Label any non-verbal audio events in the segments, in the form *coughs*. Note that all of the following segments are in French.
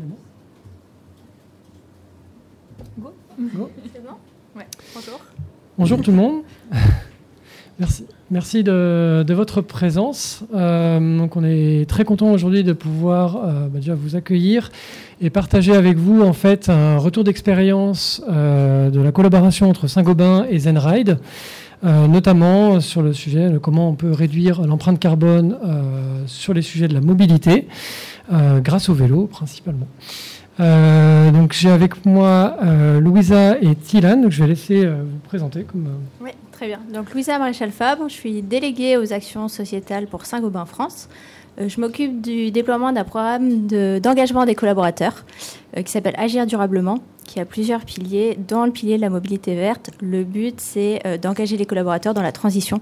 Go. Go. *laughs* C'est bon Ouais. Bonjour. Bonjour tout le monde. *laughs* Merci, merci de, de votre présence. Euh, donc on est très content aujourd'hui de pouvoir euh, bah, déjà vous accueillir et partager avec vous en fait un retour d'expérience euh, de la collaboration entre Saint-Gobain et Zenride, euh, notamment sur le sujet de comment on peut réduire l'empreinte carbone euh, sur les sujets de la mobilité euh, grâce au vélo principalement. Donc j'ai avec moi Louisa et Tilan, donc je vais laisser vous présenter comme Oui, très bien. Donc Louisa Maréchal Fabre, je suis déléguée aux actions sociétales pour Saint-Gobain France. Je m'occupe du déploiement d'un programme de- d'engagement des collaborateurs qui s'appelle Agir durablement, qui a plusieurs piliers. Dans le pilier de la mobilité verte, le but c'est euh, d'engager les collaborateurs dans la transition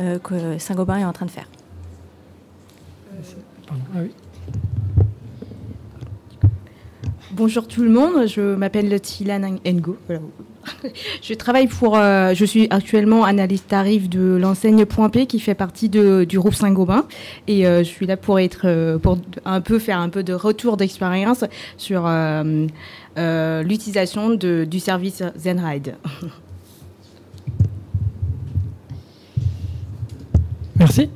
euh, que Saint-Gobain est en train de faire. pardon, ah oui. Bonjour tout le monde, je m'appelle Tilan Ngo. *laughs* Je travaille pour, euh, je suis actuellement analyste tarif de l'enseigne Point P qui fait partie du groupe Saint-Gobain et euh, je suis là pour être, euh, pour un peu faire un peu de retour d'expérience sur l'utilisation du service Zenride. *laughs* Merci.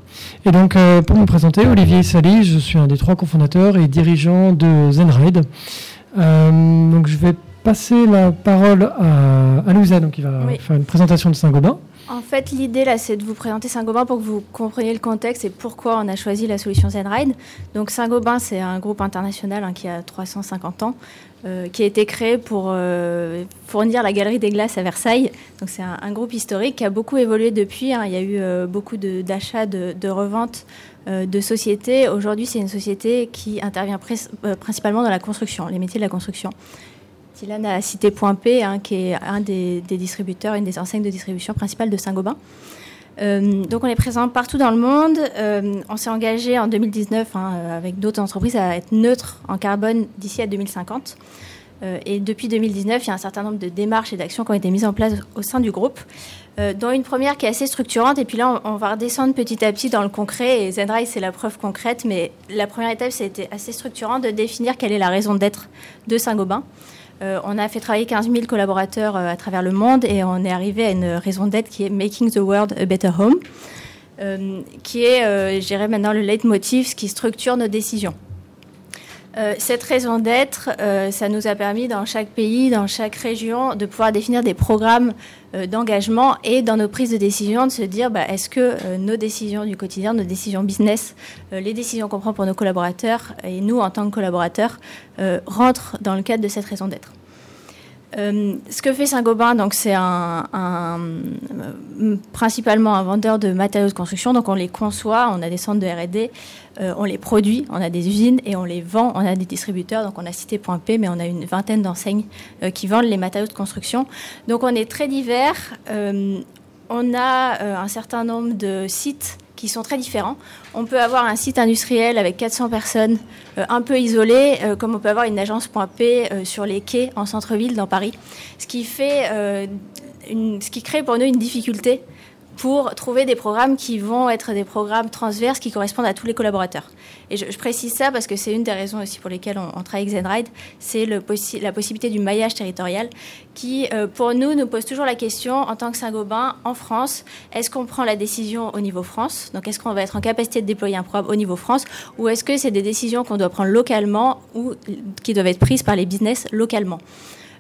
Et donc, pour me présenter, Olivier Sali, je suis un des trois cofondateurs et dirigeant de Zenride. Euh, donc, je vais passer la parole à, à Louisa, donc, qui va Oui. faire une présentation de Saint-Gobain. En fait, l'idée là, c'est de vous présenter Saint-Gobain pour que vous compreniez le contexte et pourquoi on a choisi la solution Zenride. Donc, Saint-Gobain, c'est un groupe international hein, qui a 350 ans, euh, qui a été créé pour euh, fournir la galerie des glaces à Versailles. Donc, c'est un, un groupe historique qui a beaucoup évolué depuis. hein. Il y a eu euh, beaucoup d'achats, de, de reventes de sociétés. Aujourd'hui, c'est une société qui intervient euh, principalement dans la construction, les métiers de la construction. Tilan a cité Point P, hein, qui est un des, distributeurs, une des enseignes de distribution principales de Saint-Gobain. Euh, donc on est présent partout dans le monde. Euh, on s'est engagé en 2019 hein, euh, avec d'autres entreprises à être neutre en carbone d'ici à 2050. Euh, et depuis 2019, il y a un certain nombre de démarches et d'actions qui ont été mises en place au sein du groupe, euh, dont une première qui est assez structurante. Et puis là, on, va redescendre petit à petit dans le concret. Et Zenrise, c'est la preuve concrète. Mais la première étape, c'était assez structurant de définir quelle est la raison d'être de Saint-Gobain. Euh, on a fait travailler 15 000 collaborateurs euh, à travers le monde et on est arrivé à une raison d'être qui est Making the World a Better Home, qui est, je maintenant, le leitmotiv ce qui structure nos décisions. Euh, cette raison d'être, euh, ça nous a permis dans chaque pays, dans chaque région, de pouvoir définir des programmes euh, d'engagement et dans nos prises de décision de se dire bah, est-ce que nos décisions du quotidien, nos décisions business, les décisions qu'on prend pour nos collaborateurs et nous en tant que collaborateurs rentrent dans le cadre de cette raison d'être. Euh, ce que fait Saint-Gobain, donc c'est principalement un vendeur de matériaux de construction. Donc on les conçoit, on a des centres de R&D, euh, on les produit, on a des usines et on les vend. On a des distributeurs. Donc on a cité Point mais on a une vingtaine d'enseignes euh, qui vendent les matériaux de construction. Donc on est très divers. On a un certain nombre de sites qui sont très différents. On peut avoir un site industriel avec 400 personnes euh, un peu isolé, euh, comme on peut avoir une agence P euh, sur les quais en centre-ville dans Paris. Ce qui fait, ce qui crée pour nous une difficulté pour trouver des programmes qui vont être des programmes transverses qui correspondent à tous les collaborateurs. Et je, précise ça parce que c'est une des raisons aussi pour lesquelles on, travaille avec Zenride, c'est la possibilité du maillage territorial qui, euh, pour nous, nous pose toujours la question, en tant que Saint-Gobain, en France, est-ce qu'on prend la décision au niveau France? Donc, est-ce qu'on va être en capacité de déployer un programme au niveau France? Ou est-ce que c'est des décisions qu'on doit prendre localement ou qui doivent être prises par les business localement?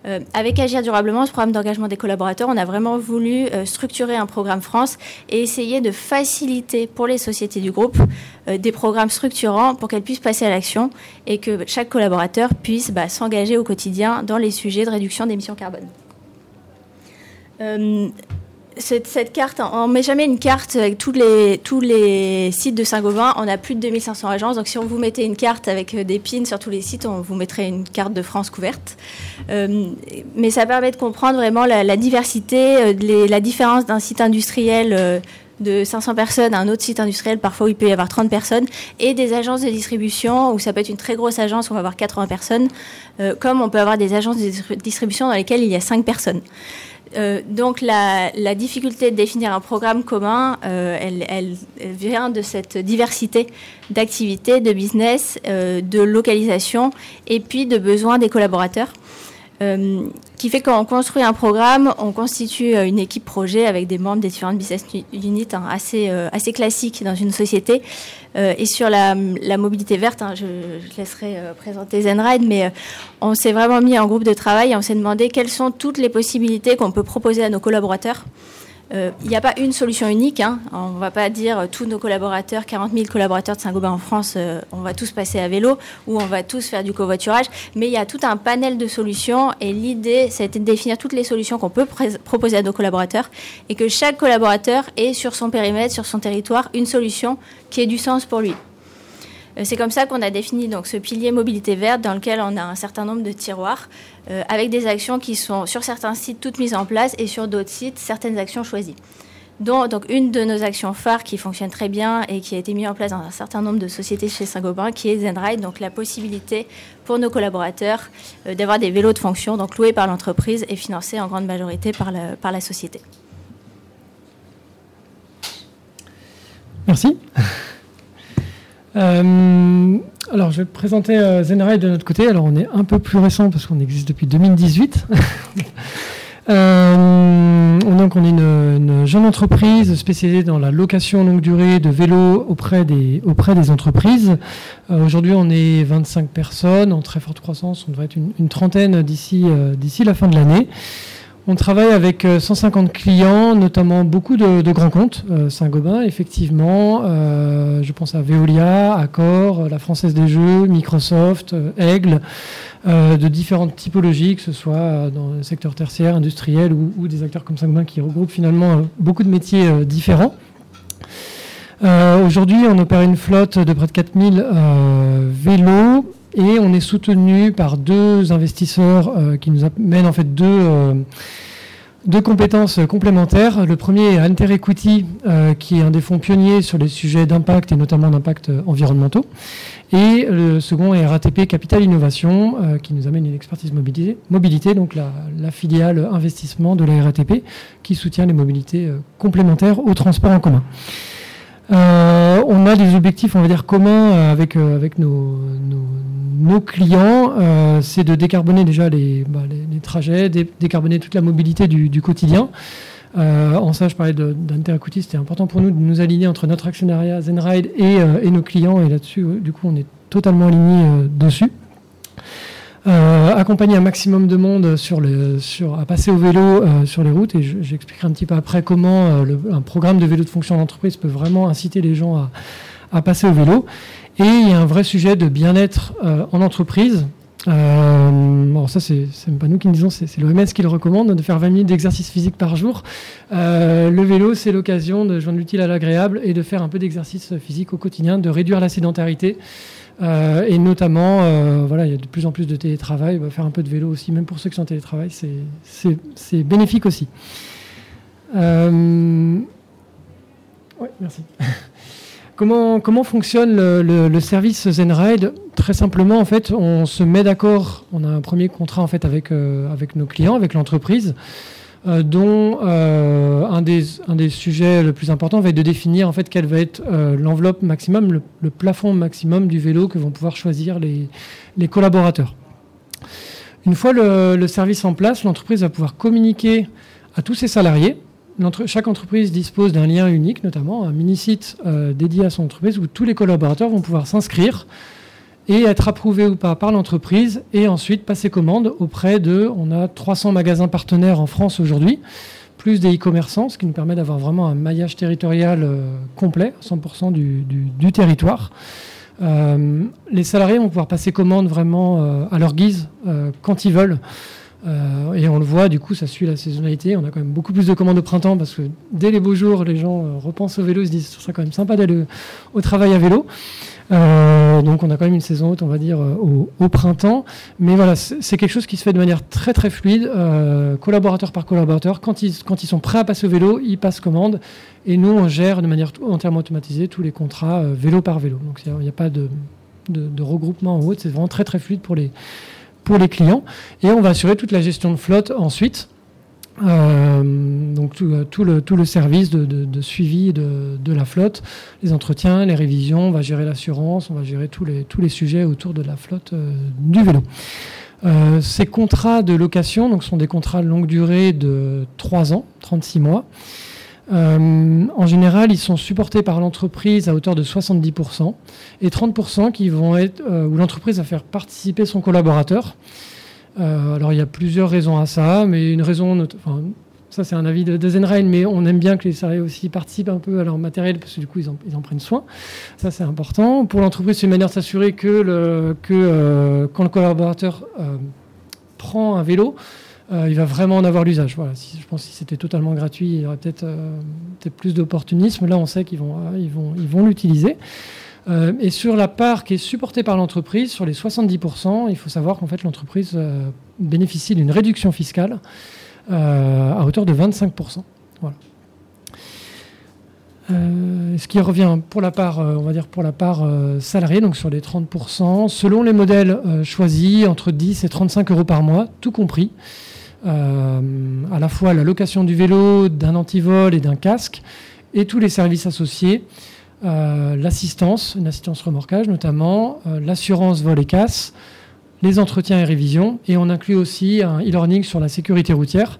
Euh, avec Agir durablement, ce programme d'engagement des collaborateurs, on a vraiment voulu euh, structurer un programme France et essayer de faciliter pour les sociétés du groupe euh, des programmes structurants pour qu'elles puissent passer à l'action et que chaque collaborateur puisse bah, s'engager au quotidien dans les sujets de réduction d'émissions carbone. Cette, carte, on ne met jamais une carte avec tous les, tous les sites de Saint-Gobain. On a plus de 2500 agences. Donc, si on vous mettait une carte avec euh, des pins sur tous les sites, on vous mettrait une carte de France couverte. Euh, mais ça permet de comprendre vraiment la, diversité, euh, la différence d'un site industriel de 500 personnes à un autre site industriel, parfois où il peut y avoir 30 personnes, et des agences de distribution où ça peut être une très grosse agence où on va avoir 80 personnes, comme on peut avoir des agences de distribution dans lesquelles il y a 5 personnes. Euh, donc la, difficulté de définir un programme commun, euh, elle, vient de cette diversité d'activités, de business, de localisation et puis de besoins des collaborateurs. Euh, qui fait qu'on construit un programme, on constitue euh, une équipe projet avec des membres des différentes business units hein, assez, euh, assez classiques dans une société. et sur la, mobilité verte, hein, je, je, laisserai présenter ZenRide, mais on s'est vraiment mis en groupe de travail et on s'est demandé quelles sont toutes les possibilités qu'on peut proposer à nos collaborateurs euh, il n'y a pas une solution unique. Hein. On ne va pas dire euh, tous nos collaborateurs, 40 000 collaborateurs de Saint-Gobain en France, euh, on va tous passer à vélo ou on va tous faire du covoiturage. Mais il y a tout un panel de solutions et l'idée, c'était de définir toutes les solutions qu'on peut proposer à nos collaborateurs et que chaque collaborateur ait sur son périmètre, sur son territoire, une solution qui ait du sens pour lui. Euh, c'est comme ça qu'on a défini donc ce pilier mobilité verte dans lequel on a un certain nombre de tiroirs euh, avec des actions qui sont sur certains sites toutes mises en place et sur d'autres sites certaines actions choisies. donc une de nos actions phares qui fonctionne très bien et qui a été mise en place dans un certain nombre de sociétés chez Saint-Gobain, qui est ZenRide, donc la possibilité pour nos collaborateurs euh, d'avoir des vélos de fonction, donc loués par l'entreprise et financés en grande majorité par par la société. Merci. *laughs* Euh, alors, je vais présenter euh, de notre côté. Alors, on est un peu plus récent parce qu'on existe depuis 2018. *laughs* euh, donc, on est une, jeune entreprise spécialisée dans la location longue durée de vélos auprès des, auprès des entreprises. Euh, aujourd'hui, on est 25 personnes en très forte croissance. On devrait être une, une trentaine d'ici euh, d'ici la fin de l'année. On travaille avec 150 euh, clients, notamment beaucoup de, grands comptes. Euh, Saint-Gobain, effectivement. Euh, je pense à Veolia, Accor, la Française des Jeux, Microsoft, Aigle, de différentes typologies, que ce soit dans le secteur tertiaire, industriel ou, des acteurs comme Saint-Gobain qui regroupent finalement beaucoup de métiers différents. Aujourd'hui, on opère une flotte de près de 4000 vélos et on est soutenu par deux investisseurs euh, qui nous amènent en fait deux, euh, deux compétences complémentaires. Le premier est Alter Equity, euh, qui est un des fonds pionniers sur les sujets d'impact et notamment d'impact environnementaux. Et le second est RATP Capital Innovation, qui nous amène une expertise mobilité, donc la, la, filiale investissement de la RATP, qui soutient les mobilités complémentaires au transport en commun. Euh, on a des objectifs, on va dire, communs avec, avec nos, clients, euh, c'est de décarboner déjà les, bah, trajets, décarboner toute la mobilité du, quotidien. Euh, en ça, je parlais d'Interequity, c'était important pour nous de nous aligner entre notre actionnariat Zenride et, euh, et nos clients. Et là-dessus, du coup, on est totalement aligné dessus. Accompagner un maximum de monde à passer au vélo sur les routes. Et j'expliquerai un petit peu après comment un programme de vélo de fonction d'entreprise peut vraiment inciter les gens à, passer au vélo. Et il y a un vrai sujet de bien-être euh, en entreprise. Euh, bon, ça, c'est même pas nous qui le disons, c'est l'OMS qui le recommande, de faire 20 minutes d'exercice physique par jour. Euh, le vélo, c'est l'occasion de joindre l'utile à l'agréable et de faire un peu d'exercice physique au quotidien, de réduire la sédentarité. Euh, et notamment, euh, voilà, il y a de plus en plus de télétravail. Bah, faire un peu de vélo aussi, même pour ceux qui sont en télétravail, c'est bénéfique aussi. Euh... Oui, merci. *laughs* Comment, comment fonctionne le, service ZenRide Très simplement, en fait, on se met d'accord. On a un premier contrat en fait avec, avec nos clients, avec l'entreprise, euh, dont euh, un, des, un des sujets le plus important va être de définir en fait quelle va être l'enveloppe maximum, le, plafond maximum du vélo que vont pouvoir choisir les, les collaborateurs. Une fois le, le service en place, l'entreprise va pouvoir communiquer à tous ses salariés chaque entreprise dispose d'un lien unique, notamment un mini-site euh, dédié à son entreprise où tous les collaborateurs vont pouvoir s'inscrire et être approuvés ou pas par l'entreprise et ensuite passer commande auprès de, on a 300 magasins partenaires en France aujourd'hui, plus des e-commerçants, ce qui nous permet d'avoir vraiment un maillage territorial euh, complet, 100% du, territoire. Euh, les salariés vont pouvoir passer commande vraiment à leur guise quand ils veulent. Euh, et on le voit, du coup, ça suit la saisonnalité. On a quand même beaucoup plus de commandes au printemps parce que dès les beaux jours, les gens euh, repensent au vélo, se disent ce serait quand même sympa d'aller au travail à vélo. Euh, donc on a quand même une saison haute, on va dire, au, printemps. Mais voilà, c'est quelque chose qui se fait de manière très très fluide, collaborateur par collaborateur. Quand ils, sont prêts à passer au vélo, ils passent commande. Et nous, on gère de manière entièrement automatisée tous les contrats vélo par vélo. Donc il n'y a, pas de, regroupement en haute, c'est vraiment très très fluide pour les clients. Et on va assurer toute la gestion de flotte ensuite. Euh, donc tout, tout, le, tout le service de, de, suivi de, de, la flotte, les entretiens, les révisions, on va gérer l'assurance, on va gérer tous les, tous les sujets autour de la flotte euh, du vélo. Euh, ces contrats de location donc, sont des contrats de longue durée de 3 ans, 36 mois. Euh, en général, ils sont supportés par l'entreprise à hauteur de 70% et 30% qui vont être euh, où l'entreprise va faire participer son collaborateur. Euh, alors il y a plusieurs raisons à ça, mais une raison, ça c'est un avis de, de mais on aime bien que les salariés aussi participent un peu à leur matériel parce que du coup ils en, prennent soin. Ça c'est important. Pour l'entreprise, c'est une manière de s'assurer que, que quand le collaborateur prend un vélo, euh, il va vraiment en avoir l'usage. Voilà. Je pense que si c'était totalement gratuit, il y aurait peut-être euh, plus d'opportunisme. Là, on sait qu'ils vont, euh, ils vont, ils vont l'utiliser. Et sur la part qui est supportée par l'entreprise, sur les 70%, il faut savoir qu'en fait l'entreprise bénéficie d'une réduction fiscale à hauteur de 25%. Voilà. ce qui revient pour la part, on va dire pour la part salariée, donc sur les 30%, selon les modèles choisis, entre 10 et 35 euros par mois, tout compris. Euh, à la fois la location du vélo, d'un antivol et d'un casque, et tous les services associés, euh, l'assistance, une assistance remorquage notamment, euh, l'assurance vol et casse, les entretiens et révisions, et on inclut aussi un e-learning sur la sécurité routière.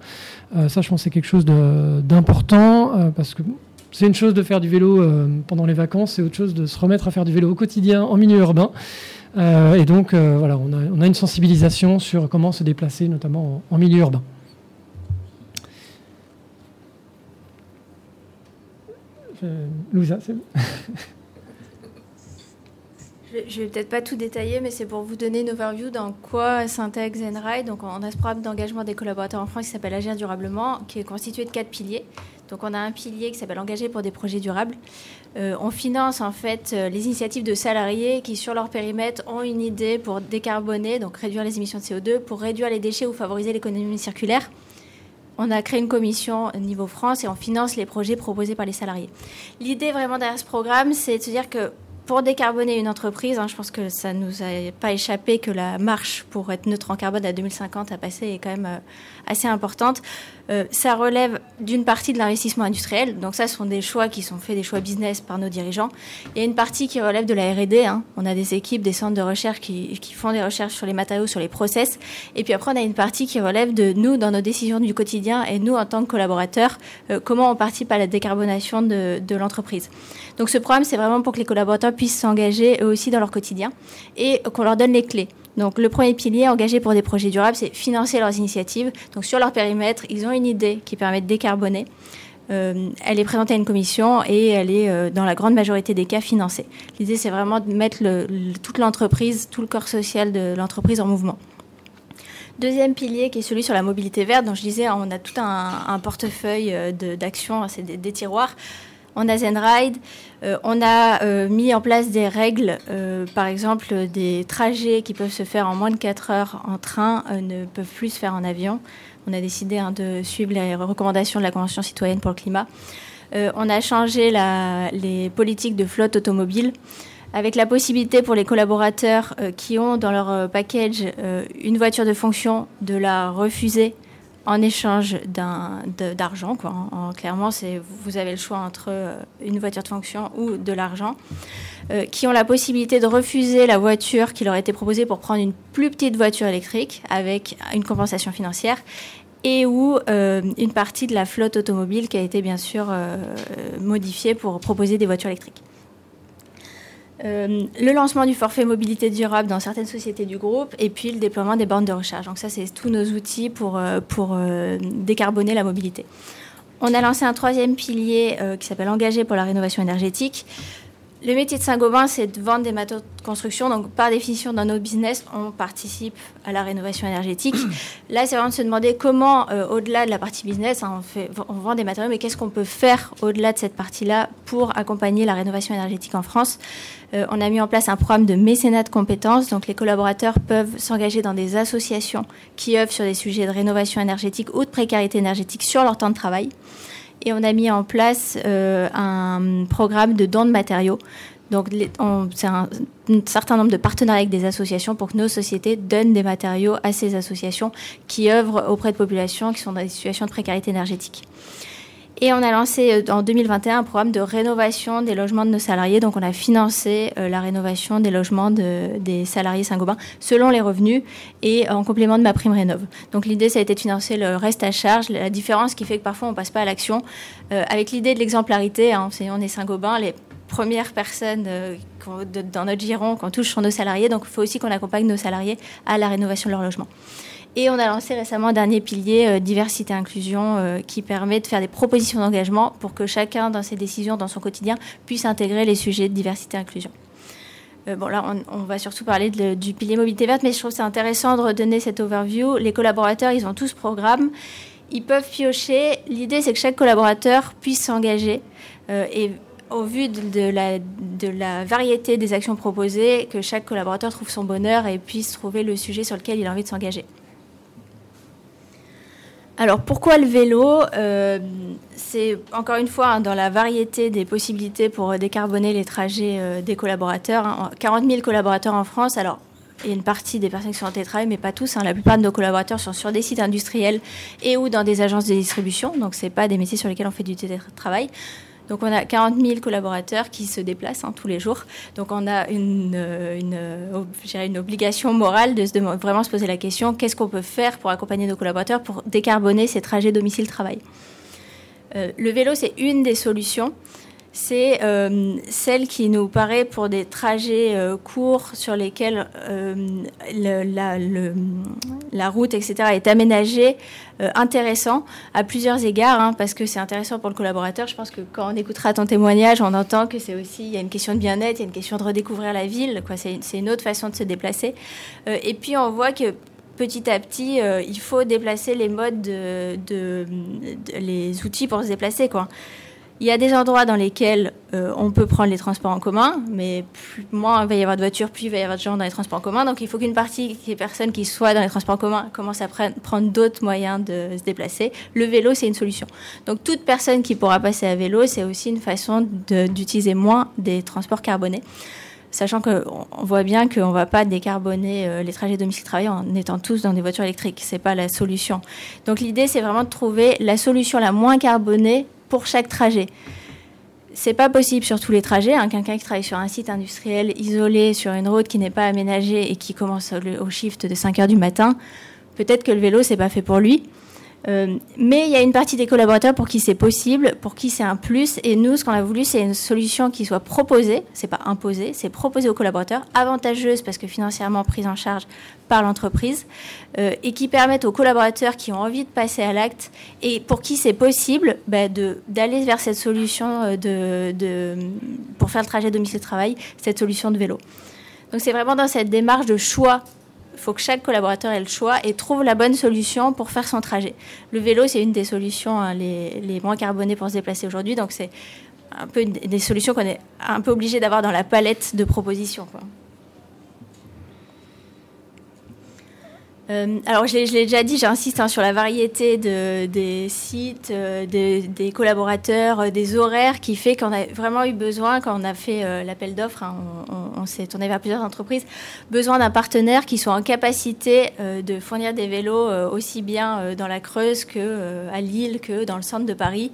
ça, je pense, c'est quelque chose d'important parce que c'est une chose de faire du vélo pendant les vacances, c'est autre chose de se remettre à faire du vélo au quotidien en milieu urbain. Euh, et donc, euh, voilà, on a, une sensibilisation sur comment se déplacer, notamment en, milieu urbain. Louisa, c'est *laughs* Je vais peut-être pas tout détailler, mais c'est pour vous donner une overview dans quoi s'intègre Zenride. Donc, on a ce programme d'engagement des collaborateurs en France qui s'appelle Agir durablement, qui est constitué de quatre piliers. Donc, on a un pilier qui s'appelle Engager pour des projets durables. Euh, on finance en fait euh, les initiatives de salariés qui, sur leur périmètre, ont une idée pour décarboner, donc réduire les émissions de CO2, pour réduire les déchets ou favoriser l'économie circulaire. On a créé une commission au niveau France et on finance les projets proposés par les salariés. L'idée vraiment derrière ce programme, c'est de se dire que pour décarboner une entreprise, hein, je pense que ça ne nous a pas échappé que la marche pour être neutre en carbone à 2050 à passer est quand même euh, assez importante. Euh, ça relève d'une partie de l'investissement industriel. Donc ça, ce sont des choix qui sont faits, des choix business par nos dirigeants. Il y a une partie qui relève de la R&D. Hein. On a des équipes, des centres de recherche qui, font des recherches sur les matériaux, sur les process. Et puis après, on a une partie qui relève de nous, dans nos décisions du quotidien, et nous, en tant que collaborateurs, euh, comment on participe à la décarbonation de, de l'entreprise. Donc ce programme, c'est vraiment pour que les collaborateurs puissent s'engager eux aussi dans leur quotidien et qu'on leur donne les clés. Donc le premier pilier engagé pour des projets durables, c'est financer leurs initiatives. Donc sur leur périmètre, ils ont une idée qui permet de décarboner. Euh, elle est présentée à une commission et elle est euh, dans la grande majorité des cas financée. L'idée, c'est vraiment de mettre toute l'entreprise, tout le corps social de l'entreprise en mouvement. Deuxième pilier qui est celui sur la mobilité verte, dont je disais, on a tout un, portefeuille euh, d'actions, c'est des, tiroirs on a Zenride, euh, on a euh, mis en place des règles, euh, par exemple des trajets qui peuvent se faire en moins de 4 heures en train ne peuvent plus se faire en avion. On a décidé hein, de suivre les recommandations de la Convention citoyenne pour le climat. on a changé les politiques de flotte automobile avec la possibilité pour les collaborateurs qui ont dans leur package une voiture de fonction de la refuser en échange d'argent. Quoi. clairement, vous avez le choix entre euh, une voiture de fonction ou de l'argent, euh, qui ont la possibilité de refuser la voiture qui leur a été proposée pour prendre une plus petite voiture électrique avec une compensation financière et ou euh, une partie de la flotte automobile qui a été bien sûr modifiée pour proposer des voitures électriques. Euh, le lancement du forfait mobilité durable dans certaines sociétés du groupe et puis le déploiement des bornes de recharge. Donc ça, c'est tous nos outils pour, euh, euh, décarboner la mobilité. On a lancé un troisième pilier qui s'appelle Engagé pour la rénovation énergétique. Le métier de Saint-Gobain, c'est de vendre des matériaux de construction. Donc, par définition, dans nos business, on participe à la rénovation énergétique. *clears throat* Là, c'est vraiment de se demander comment, euh, au-delà de la partie business, hein, on, fait, on vend des matériaux, mais qu'est-ce qu'on peut faire au-delà de cette partie-là pour accompagner la rénovation énergétique en France? Euh, On a mis en place un programme de mécénat de compétences. Donc, les collaborateurs peuvent s'engager dans des associations qui œuvrent sur des sujets de rénovation énergétique ou de précarité énergétique sur leur temps de travail et on a mis en place euh, un programme de dons de matériaux. Donc, c'est un, certain nombre de partenariats avec des associations pour que nos sociétés donnent des matériaux à ces associations qui œuvrent auprès de populations qui sont dans des situations de précarité énergétique. Et on a lancé euh, en 2021 un programme de rénovation des logements de nos salariés. Donc on a financé euh, la rénovation des logements des salariés Saint-Gobain selon les revenus et en complément de ma prime rénov. Donc l'idée, ça a été de financer le reste à charge. La différence qui fait que parfois on passe pas à l'action. Euh, avec l'idée de l'exemplarité, hein, on est Saint-Gobain, les premières personnes dans notre giron qu'on touche sont nos salariés. Donc il faut aussi qu'on accompagne nos salariés à la rénovation de leur logement. Et on a lancé récemment un dernier pilier, euh, diversité inclusion, euh, qui permet de faire des propositions d'engagement pour que chacun, dans ses décisions, dans son quotidien, puisse intégrer les sujets de diversité inclusion. Euh, bon, là, on, va surtout parler du pilier mobilité verte, mais je trouve c'est intéressant de redonner cette overview. Les collaborateurs, ils ont tous programme. Ils peuvent piocher. L'idée, c'est que chaque collaborateur puisse s'engager. et au vu de, la, variété des actions proposées, que chaque collaborateur trouve son bonheur et puisse trouver le sujet sur lequel il a envie de s'engager. Alors pourquoi le vélo euh, C'est encore une fois hein, dans la variété des possibilités pour décarboner les trajets euh, des collaborateurs. 40 hein. 000 collaborateurs en France. Alors il y a une partie des personnes qui sont en télétravail, mais pas tous. Hein. La plupart de nos collaborateurs sont sur des sites industriels et ou dans des agences de distribution. Donc ce pas des métiers sur lesquels on fait du télétravail. Donc on a 40 000 collaborateurs qui se déplacent hein, tous les jours. Donc on a une, euh, euh, obligation morale de vraiment se poser la question qu'est-ce qu'on peut faire pour accompagner nos collaborateurs pour décarboner ces trajets domicile-travail? Euh, le vélo, c'est une des solutions c'est euh, celle qui nous paraît pour des trajets euh, courts sur lesquels euh, la, route, etc., est aménagée, intéressant à plusieurs égards, hein, parce que c'est intéressant pour le collaborateur. Je pense que quand on écoutera ton témoignage, on entend que c'est aussi, il y a une question de bien-être, il y a une question de redécouvrir la ville. C'est, une autre façon de se déplacer. et puis on voit que petit à petit, il faut déplacer les modes, de, les outils pour se déplacer. Il y a des endroits dans lesquels euh, on peut prendre les transports en commun, mais plus, moins il va y avoir de voitures, plus il va y avoir de gens dans les transports en commun. Donc il faut qu'une partie des personnes qui soient dans les transports en commun commencent à prendre d'autres moyens de se déplacer. Le vélo, c'est une solution. Donc toute personne qui pourra passer à vélo, c'est aussi une façon d'utiliser moins des transports carbonés sachant qu'on voit bien qu'on ne va pas décarboner euh, les trajets domicile-travail en étant tous dans des voitures électriques. Ce n'est pas la solution. Donc l'idée, c'est vraiment de trouver la solution la moins carbonée pour chaque trajet. C'est pas possible sur tous les trajets. Hein. Quelqu'un qui travaille sur un site industriel isolé, sur une route qui n'est pas aménagée et qui commence au shift de 5 heures du matin, peut-être que le vélo, c'est pas fait pour lui. Euh, mais il y a une partie des collaborateurs pour qui c'est possible, pour qui c'est un plus. Et nous, ce qu'on a voulu, c'est une solution qui soit proposée, c'est pas imposée, c'est proposée aux collaborateurs, avantageuse parce que financièrement prise en charge par l'entreprise, euh, et qui permette aux collaborateurs qui ont envie de passer à l'acte et pour qui c'est possible bah, d'aller vers cette solution euh, de, de, pour faire le trajet domicile-travail, cette solution de vélo. Donc c'est vraiment dans cette démarche de choix faut que chaque collaborateur ait le choix et trouve la bonne solution pour faire son trajet. Le vélo, c'est une des solutions hein, les, moins carbonées pour se déplacer aujourd'hui. Donc, c'est un peu des solutions qu'on est un peu obligé d'avoir dans la palette de propositions. Euh, alors, je l'ai déjà dit, j'insiste hein, sur la variété de, des sites, euh, des, collaborateurs, euh, des horaires, qui fait qu'on a vraiment eu besoin, quand on a fait l'appel d'offres, hein, on, s'est tourné vers plusieurs entreprises, besoin d'un partenaire qui soit en capacité de fournir des vélos aussi bien dans la Creuse que à Lille, que dans le centre de Paris.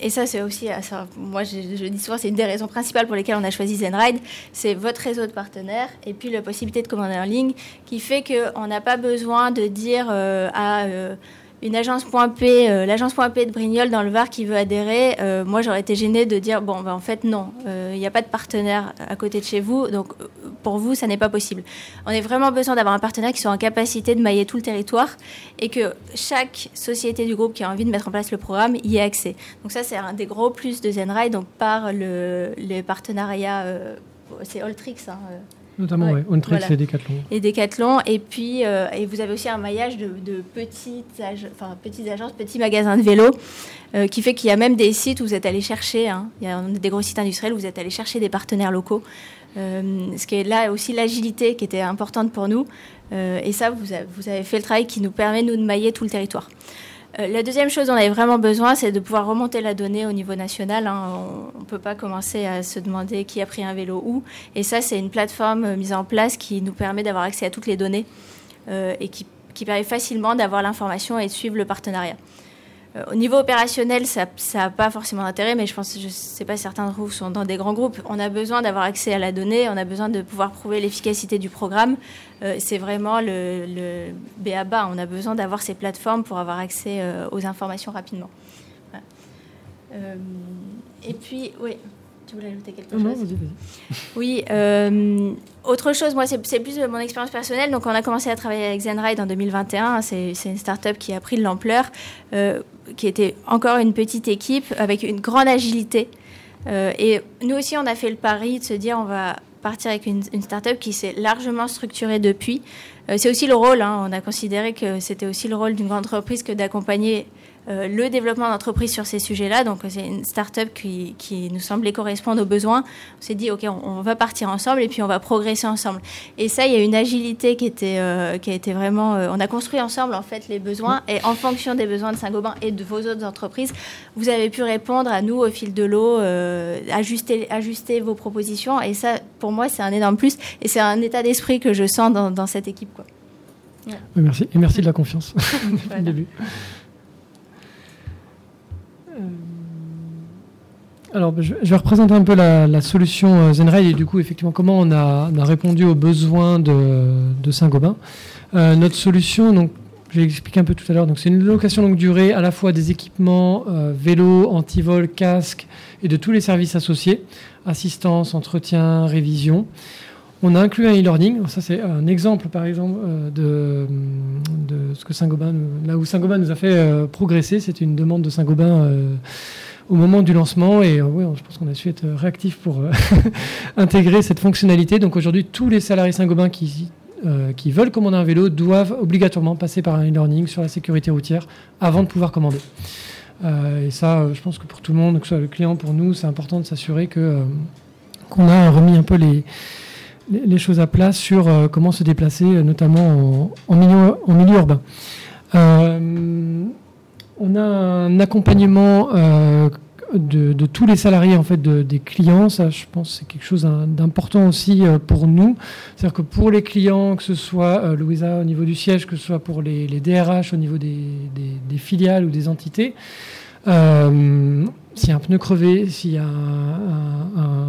Et ça, c'est aussi, euh, moi je, dis souvent, c'est une des raisons principales pour lesquelles on a choisi ZenRide, c'est votre réseau de partenaires et puis la possibilité de commander en ligne qui fait qu'on n'a pas besoin de dire euh, à euh, une agence point P, euh, l'agence point P de Brignoles dans le Var qui veut adhérer, euh, moi j'aurais été gênée de dire bon, ben, en fait non, euh, il n'y a pas de partenaire à côté de chez vous, donc pour vous ça n'est pas possible. On a vraiment besoin d'avoir un partenaire qui soit en capacité de mailler tout le territoire et que chaque société du groupe qui a envie de mettre en place le programme y ait accès. Donc ça c'est un des gros plus de Zenride, donc par le, les partenariats, c'est Alltrix. Hein, Notamment, oui. et Decathlon. Et Decathlon. Et puis, euh, et vous avez aussi un maillage de, petites, enfin, petites agences, petits magasins de vélo, euh, qui fait qu'il y a même des sites où vous êtes allé chercher, hein, il y a des gros sites industriels où vous êtes allé chercher des partenaires locaux. Euh, ce qui est là aussi l'agilité qui était importante pour nous. et ça, vous avez, vous avez fait le travail qui nous permet, nous, de mailler tout le territoire. Euh, la deuxième chose dont on avait vraiment besoin, c'est de pouvoir remonter la donnée au niveau national. Hein. On ne peut pas commencer à se demander qui a pris un vélo où. Et ça, c'est une plateforme euh, mise en place qui nous permet d'avoir accès à toutes les données euh, et qui, qui permet facilement d'avoir l'information et de suivre le partenariat. Euh, au niveau opérationnel, ça n'a pas forcément d'intérêt, mais je pense, je ne sais pas, certains de vous sont dans des grands groupes. On a besoin d'avoir accès à la donnée, on a besoin de pouvoir prouver l'efficacité du programme. Euh, c'est vraiment le, le BABA. On a besoin d'avoir ces plateformes pour avoir accès euh, aux informations rapidement. et puis, oui. Tu voulais ajouter quelque chose Non. Oui. Euh, autre chose, moi, c'est plus de mon expérience personnelle. Donc, on a commencé à travailler avec Zenride en 2021. C'est une start-up qui a pris de l'ampleur, euh, qui était encore une petite équipe avec une grande agilité. Euh, et nous aussi, on a fait le pari de se dire on va partir avec une, une start-up qui s'est largement structurée depuis. c'est aussi le rôle, hein. on a considéré que c'était aussi le rôle d'une grande entreprise que d'accompagner euh, le développement d'entreprise sur ces sujets-là. Donc, c'est une start-up qui, qui, nous semblait correspondre aux besoins. On s'est dit, OK, on, va partir ensemble et puis on va progresser ensemble. Et ça, il y a une agilité qui, était, euh, qui a été vraiment. Euh, on a construit ensemble, en fait, les besoins et en fonction des besoins de Saint-Gobain et de vos autres entreprises, vous avez pu répondre à nous au fil de l'eau, ajuster, ajuster vos propositions. Et ça, pour moi, c'est un énorme plus. Et c'est un état d'esprit que je sens dans, dans cette équipe. Quoi. merci. Et merci de la confiance *laughs* voilà. début. Euh, alors, je vais représenter un peu la, solution euh, Zenride et du coup, effectivement, comment on a, répondu aux besoins de, Saint-Gobain. Euh, notre solution, donc, je vais expliquer un peu tout à l'heure. Donc, c'est une location longue durée à la fois des équipements vélo, antivol, casque et de tous les services associés, assistance, entretien, révision. On a inclus un e-learning. Ça, c'est un exemple, par exemple, euh, de, ce que Saint-Gobain, là où Saint-Gobain nous a fait euh, progresser. C'est une demande de Saint-Gobain euh, au moment du lancement. Et oui, je pense qu'on a su être réactif pour *laughs* intégrer cette fonctionnalité. Donc aujourd'hui, tous les salariés Saint-Gobain qui, qui veulent commander un vélo doivent obligatoirement passer par un e-learning sur la sécurité routière avant de pouvoir commander. et ça, je pense que pour tout le monde, que ce soit le client, pour nous, c'est important de s'assurer que qu'on a remis un peu les les choses à plat sur euh, comment se déplacer, euh, notamment en, milieu, urbain. Euh, on a un accompagnement de, tous les salariés en fait des clients. Ça, je pense, c'est quelque chose d'important aussi pour nous. C'est-à-dire que pour les clients, que ce soit Louisa au niveau du siège, que ce soit pour les, DRH au niveau des, filiales ou des entités, s'il y a un pneu crevé, s'il y a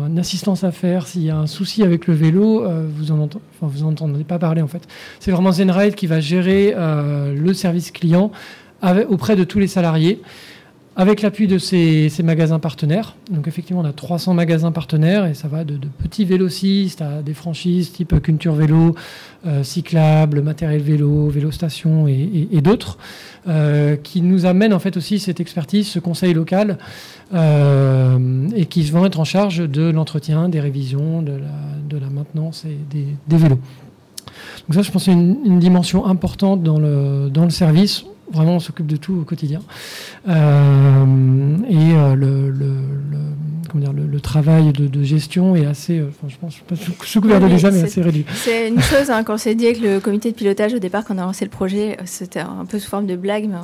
une assistance à faire, s'il y a un souci avec le vélo, euh, vous en entendez pas parler en fait. C'est vraiment Zenride qui va gérer euh, le service client auprès de tous les salariés avec l'appui de ces, magasins partenaires. Donc effectivement, on a 300 magasins partenaires et ça va de, petits vélocistes à des franchises type Culture Vélo, euh, Cyclable, Matériel Vélo, Vélo Station et, d'autres, euh, qui nous amènent en fait aussi cette expertise, ce conseil local euh, et qui vont être en charge de l'entretien, des révisions, de la, maintenance et des, vélos. Donc ça, je pense, c'est une, dimension importante dans le service Vraiment, on s'occupe de tout au quotidien. Euh, et euh, le, le, comment dire, le, travail de, gestion est assez, euh, je pense, sous couvert de déjà, mais assez réduit. C'est une chose, hein, quand c'est dit avec le comité de pilotage au départ, quand on a lancé le projet, c'était un peu sous forme de blague, mais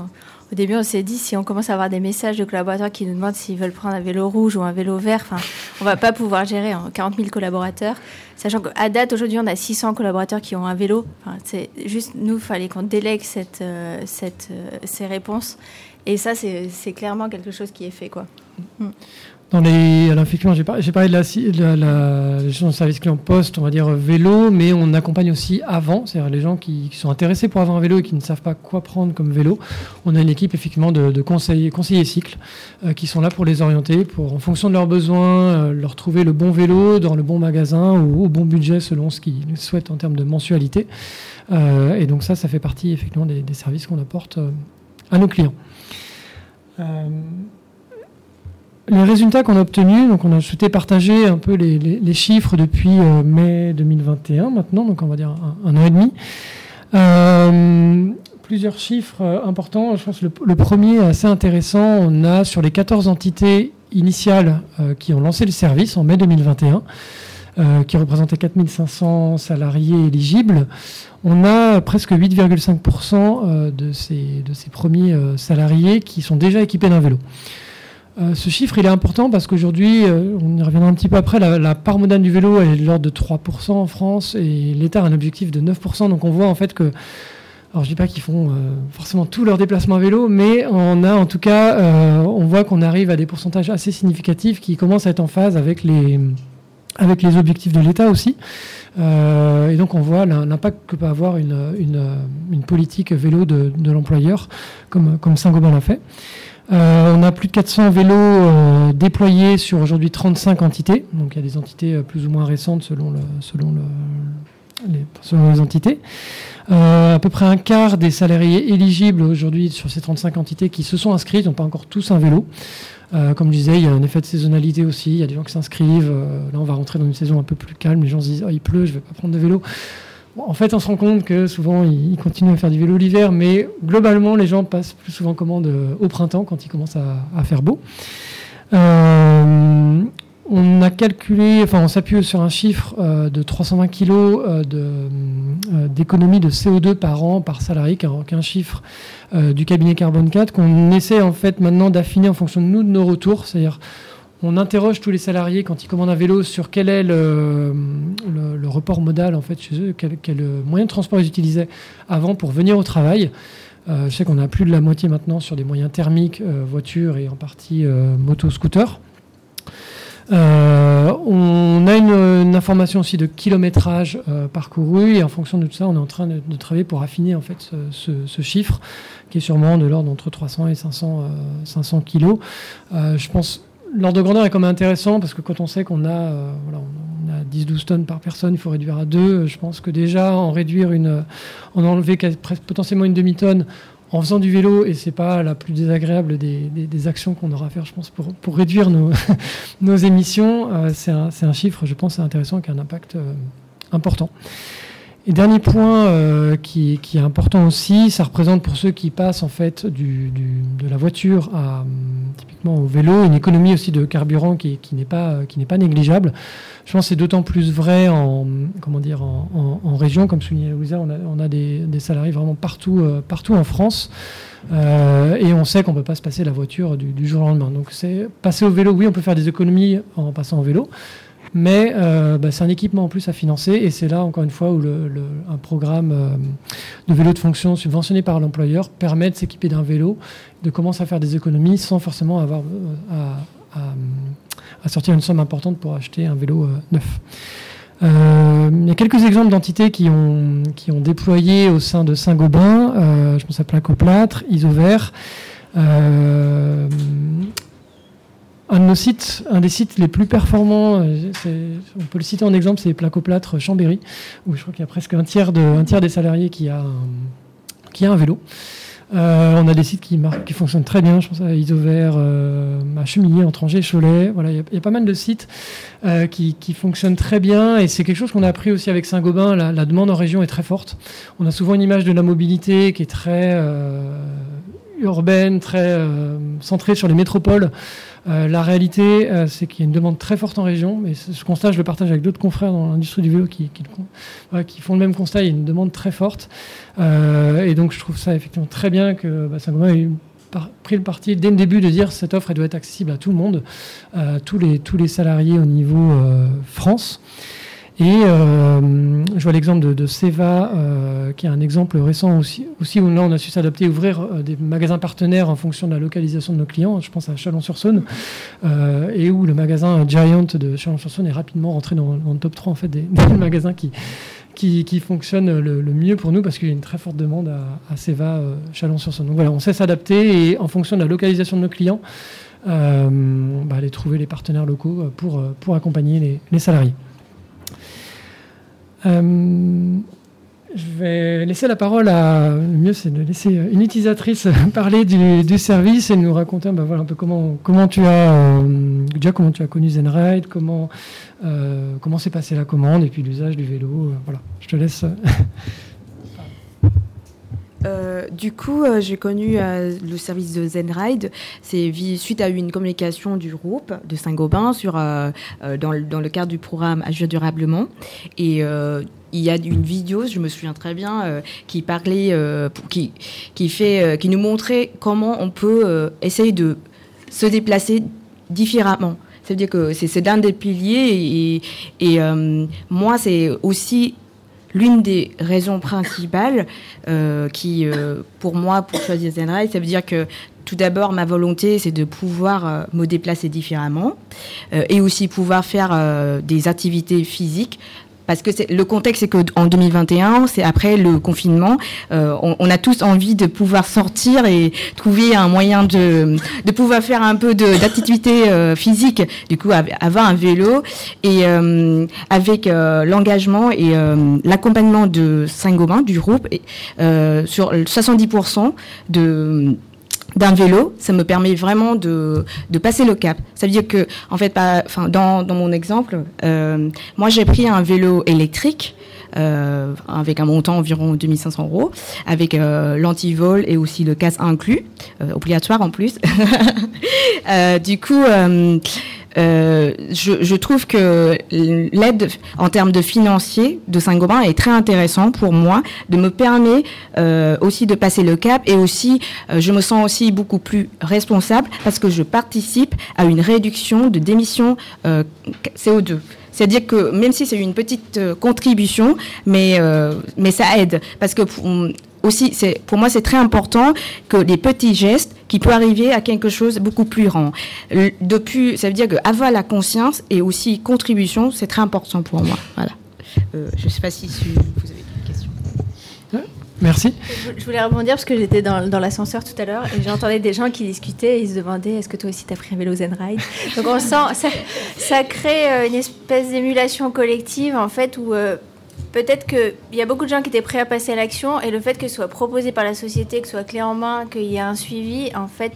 au début, on s'est dit, si on commence à avoir des messages de collaborateurs qui nous demandent s'ils veulent prendre un vélo rouge ou un vélo vert, enfin, on va pas pouvoir gérer 40 000 collaborateurs. Sachant qu'à date, aujourd'hui, on a 600 collaborateurs qui ont un vélo. Enfin, c'est juste, nous, il fallait qu'on délègue cette, euh, cette, euh, ces réponses. Et ça, c'est clairement quelque chose qui est fait, quoi. Mm. Effectivement, j'ai parlé de la, de la, de service client poste, on va dire vélo, mais on accompagne aussi avant, c'est-à-dire les gens qui, sont intéressés pour avoir un vélo et qui ne savent pas quoi prendre comme vélo. On a une équipe effectivement de, conseillers, cycles euh, qui sont là pour les orienter, pour en fonction de leurs besoins, euh, leur trouver le bon vélo dans le bon magasin ou au bon budget selon ce qu'ils souhaitent en termes de mensualité. Euh, et donc ça, ça fait partie effectivement des services qu'on apporte à nos clients les résultats qu'on a obtenus, donc on a souhaité partager un peu les, chiffres depuis euh, mai 2021 maintenant, donc on va dire un, an et demi. Euh, plusieurs chiffres euh, importants. Je pense que le, premier est assez intéressant. On a sur les 14 entités initiales qui ont lancé le service en mai 2021, qui représentaient 4500 salariés éligibles, on a presque 8,5% de ces, de ces premiers salariés qui sont déjà équipés d'un vélo. Euh, ce chiffre, il est important parce qu'aujourd'hui, euh, on y reviendra un petit peu après, la, part modale du vélo est de l'ordre de 3% en France et l'État a un objectif de 9%. Donc on voit en fait que, alors je dis pas qu'ils font euh, forcément tous leurs déplacements à vélo, mais on a en tout cas, on voit qu'on arrive à des pourcentages assez significatifs qui commencent à être en phase avec les, objectifs de l'État aussi. et donc on voit l'impact que peut avoir une, politique vélo de, l'employeur, comme Saint-Gobain l'a fait. Euh, on a plus de 400 vélos euh, déployés sur aujourd'hui 35 entités. Donc il y a des entités euh, plus ou moins récentes selon, selon, les, entités. à peu près un quart des salariés éligibles aujourd'hui sur ces 35 entités qui se sont inscrits n'ont pas encore tous un vélo. comme je disais, il y a un effet de saisonnalité aussi. Il y a des gens qui s'inscrivent. là, on va rentrer dans une saison un peu plus calme. Les gens se disent oh, il pleut, je ne vais pas prendre de vélo en fait, on se rend compte que souvent, ils continuent à faire du vélo l'hiver, mais globalement, les gens passent plus souvent commande euh, au printemps quand il commence à, faire beau. Euh, on a calculé, enfin, on s'appuie sur un chiffre euh, de 320 kg d'économie de, CO2 par an par salarié, qui est un chiffre du cabinet Carbone 4 qu'on essaie en fait maintenant d'affiner en fonction de nous de nos retours, c'est-à-dire on interroge tous les salariés quand ils commandent un vélo sur quel est le, report modal en fait chez eux, quel, moyen de transport ils utilisaient avant pour venir au travail. Euh, je sais qu'on a plus de la moitié maintenant sur des moyens thermiques, euh, voitures et en partie euh, moto, scooter. on a une, information aussi de kilométrage parcouru et en fonction de tout ça, on est en train de, travailler pour affiner en fait ce, chiffre qui est sûrement de l'ordre entre 300 et 500, 500 kilos. je pense l'ordre de grandeur est quand même intéressant parce que quand on sait qu'on a, euh, a 10-12 tonnes par personne, il faut réduire à 2. Je pense que déjà, en réduire une, en enlever potentiellement une demi-tonne en faisant du vélo, et c'est pas la plus désagréable des, actions qu'on aura à faire, je pense, pour, réduire nos, *laughs* nos émissions, euh, c'est un, un, chiffre, je pense, intéressant qui a un impact euh, important. Et dernier point euh, qui, est important aussi, ça représente pour ceux qui passent en fait de la voiture à typiquement au vélo une économie aussi de carburant qui, n'est pas qui n'est pas négligeable. Je pense que c'est d'autant plus vrai en comment dire en, région, comme soulignait Louisa, on a, on a des, salariés vraiment partout euh, partout en France. Euh, et on sait qu'on ne peut pas se passer la voiture du, du jour au lendemain. Donc c'est passer au vélo, oui, on peut faire des économies en passant au vélo, mais euh, bah, c'est un équipement en plus à financer et c'est là encore une fois où le, un programme euh, de vélo de fonction subventionné par l'employeur permet de s'équiper d'un vélo, de commencer à faire des économies sans forcément avoir euh, à, sortir une somme importante pour acheter un vélo neuf. il y a quelques exemples d'entités qui ont, qui ont déployé au sein de Saint-Gobain, je pense à Placoplâtre, Isovert, un de nos sites, un des sites les plus performants, euh, on peut le citer en exemple, c'est Placoplâtre Chambéry, où je crois qu'il y a presque un tiers, des salariés qui a un, vélo. Euh, on a des sites qui, fonctionnent très bien, je pense à Isovert, euh, à Chemillé, Entranger, Cholet. Voilà, il y, a pas mal de sites qui, fonctionnent très bien et c'est quelque chose qu'on a appris aussi avec Saint-Gobain. La, demande en région est très forte. On a souvent une image de la mobilité qui est très urbaine, très centrée sur les métropoles. Euh, la réalité, euh, c'est qu'il y a une demande très forte en région, mais ce constat, je le partage avec d'autres confrères dans l'industrie du vélo qui, qui, font le même constat. Il y a une demande très forte. Euh, et donc, je trouve ça effectivement très bien que bah, Saint-Gobain ait pris le parti dès le début de dire cette offre elle doit être accessible à tout le monde, tous, les, tous les salariés au niveau France. Et je vois l'exemple de, de, Seva, qui est un exemple récent aussi, où là on a su s'adapter, ouvrir des magasins partenaires en fonction de la localisation de nos clients. Je pense à Chalon-sur-Saône, et où le magasin Giant de Chalon-sur-Saône est rapidement rentré dans, le top 3 en fait, *laughs* des, magasins qui, qui, qui fonctionne le, mieux pour nous parce qu'il y a une très forte demande à, Seva euh, Chalon-sur-Saône. Donc voilà, on sait s'adapter et en fonction de la localisation de nos clients, euh, bah, aller trouver les partenaires locaux pour, accompagner les salariés. Euh, je vais laisser la parole à. Le mieux, c'est de laisser une utilisatrice *laughs* parler du, service et nous raconter bah, un peu comment, comment tu as. Euh, déjà, comment tu as connu ZenRide, comment euh, comment s'est passée la commande et puis l'usage du vélo. Voilà, je te laisse. *laughs* Euh, du coup, j'ai connu le service de ZenRide. C'est suite à une communication du groupe de Saint-Gobain sur dans, le cadre du programme Agir durablement. Et il y a une vidéo, je me souviens très bien, qui parlait, qui, fait, qui nous montrait comment on peut essayer de se déplacer différemment. Ça veut dire que c'est l'un des piliers et, euh, moi, c'est aussi l'une des raisons principales euh, qui, euh, pour moi, pour choisir Zenride, ça veut dire que tout d'abord, ma volonté, c'est de pouvoir me déplacer différemment et aussi pouvoir faire des activités physiques parce que le contexte, c'est qu'en 2021, c'est après le confinement, euh, on, a tous envie de pouvoir sortir et trouver un moyen de, pouvoir faire un peu d'activité euh, physique. Du coup, avoir un vélo et euh, avec l'engagement et l'accompagnement de Saint-Gobain, du groupe, sur 70% de d'un vélo, ça me permet vraiment de, de, passer le cap. Ça veut dire que, en fait, enfin, dans, dans mon exemple, euh, moi j'ai pris un vélo électrique euh, avec un montant environ 2500 euros, avec euh, l'antivol et aussi le casque inclus, euh, obligatoire en plus. *laughs* Euh, du coup, euh, je, trouve que l'aide en termes de financier de Saint-Gobain est très intéressant pour moi, de me permet euh, aussi de passer le cap et aussi euh, je me sens aussi beaucoup plus responsable parce que je participe à une réduction de démission euh, CO2. C'est-à-dire que même si c'est une petite contribution, mais, mais ça aide parce que aussi, c'est, pour moi, c'est très important que les petits gestes qui peuvent arriver à quelque chose de beaucoup plus grand. Depuis, ça veut dire qu'avoir la conscience et aussi contribution, c'est très important pour moi. Voilà. Euh, je ne sais pas si vous avez une question. Merci. Je voulais rebondir parce que j'étais dans, dans l'ascenseur tout à l'heure et j'entendais des gens qui discutaient et ils se demandaient est-ce que toi aussi tu as pris un vélo Zen Ride? Donc on sent, ça, ça crée euh, une espèce d'émulation collective en fait où euh, peut-être qu'il y a beaucoup de gens qui étaient prêts à passer à l'action et le fait que ce soit proposé par la société, que ce soit clé en main, qu'il y ait un suivi, en fait,